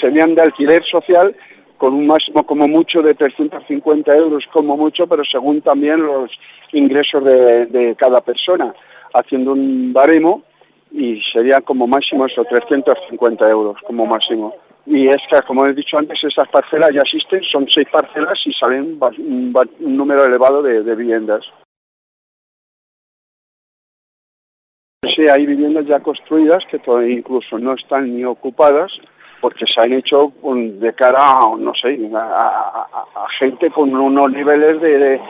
serían de alquiler social con un máximo como mucho de 350 euros como mucho, pero según también los ingresos de, cada persona, haciendo un baremo y sería como máximo eso, 350 euros como máximo. Y es que, como he dicho antes, esas parcelas ya existen, son seis parcelas y salen un, número elevado de, viviendas. Sí, hay viviendas ya construidas que incluso no están ni ocupadas porque se han hecho de cara a, no sé, a, gente con unos niveles de,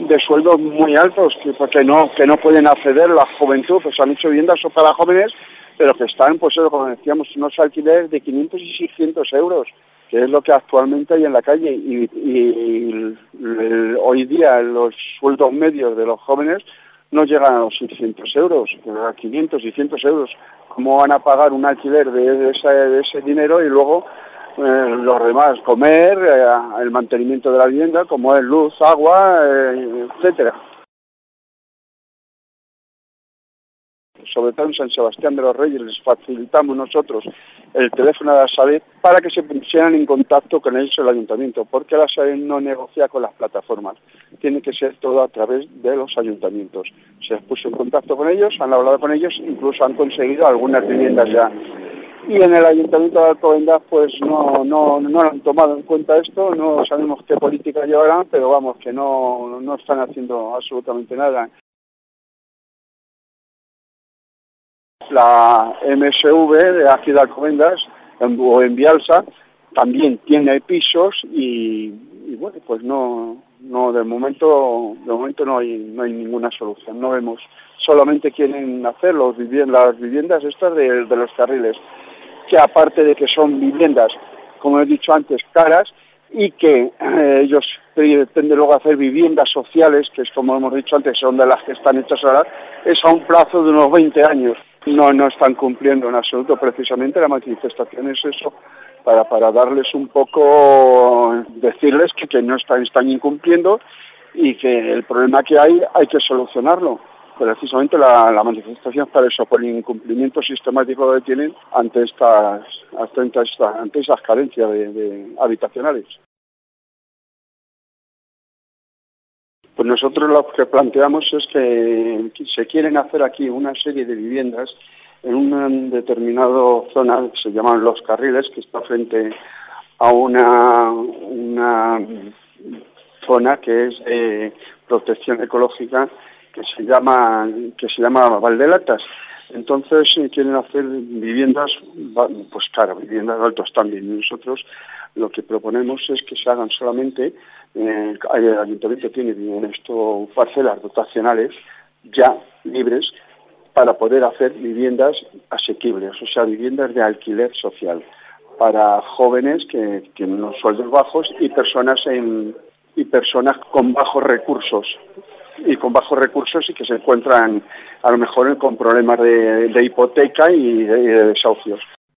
de, sueldos muy altos, que, porque no, que no pueden acceder la juventud, pues han hecho viviendas para jóvenes, pero que están, pues como decíamos, unos alquileres de 500 y 600 euros, que es lo que actualmente hay en la calle, y, hoy día los sueldos medios de los jóvenes no llegan a los 600 euros, a 500, 600 euros cómo van a pagar un alquiler de ese, dinero y luego eh, los demás, comer, eh, el mantenimiento de la vivienda, como es luz, agua, eh, etcétera. Sobre todo en San Sebastián de los Reyes, les facilitamos nosotros el teléfono de la SADE para que se pusieran en contacto con ellos el ayuntamiento, porque la SADE no negocia con las plataformas, tiene que ser todo a través de los ayuntamientos. Se puso en contacto con ellos, han hablado con ellos, incluso han conseguido algunas viviendas ya. Y en el Ayuntamiento de Alcobendas pues no, no, no han tomado en cuenta esto, no sabemos qué política llevarán, pero vamos, que no, no están haciendo absolutamente nada. La MSV de aquí de Alcobendas o en Vialsa también tiene pisos y, bueno, pues no, no de momento, de momento no hay, no hay ninguna solución, no vemos, solamente quieren hacer los las viviendas estas de, los carriles, que aparte de que son viviendas, como he dicho antes, caras, y que eh, ellos pretenden luego hacer viviendas sociales, que es como hemos dicho antes, son de las que están hechas ahora, es a un plazo de unos 20 años no, no están cumpliendo en absoluto. Precisamente la manifestación es eso, para, para darles un poco, decirles que, que no están, están incumpliendo y que el problema que hay hay que solucionarlo. Precisamente la, manifestación es para eso, por el incumplimiento sistemático que tienen ante estas, ante, esas carencias habitacionales. Pues nosotros lo que planteamos es que se quieren hacer aquí una serie de viviendas en una determinada zona que se llaman Los Carriles, que está frente a una, una zona que es protección ecológica que se llama que se llama Valdelatas. Entonces quieren hacer viviendas, pues claro, viviendas altos también. Nosotros lo que proponemos es que se hagan solamente eh, el ayuntamiento tiene en esto parcelas dotacionales ya libres para poder hacer viviendas asequibles, o sea, viviendas de alquiler social para jóvenes que tienen unos sueldos bajos y personas y personas con bajos recursos y con bajos recursos y que se encuentran a lo mejor con problemas de, hipoteca y de desahucios.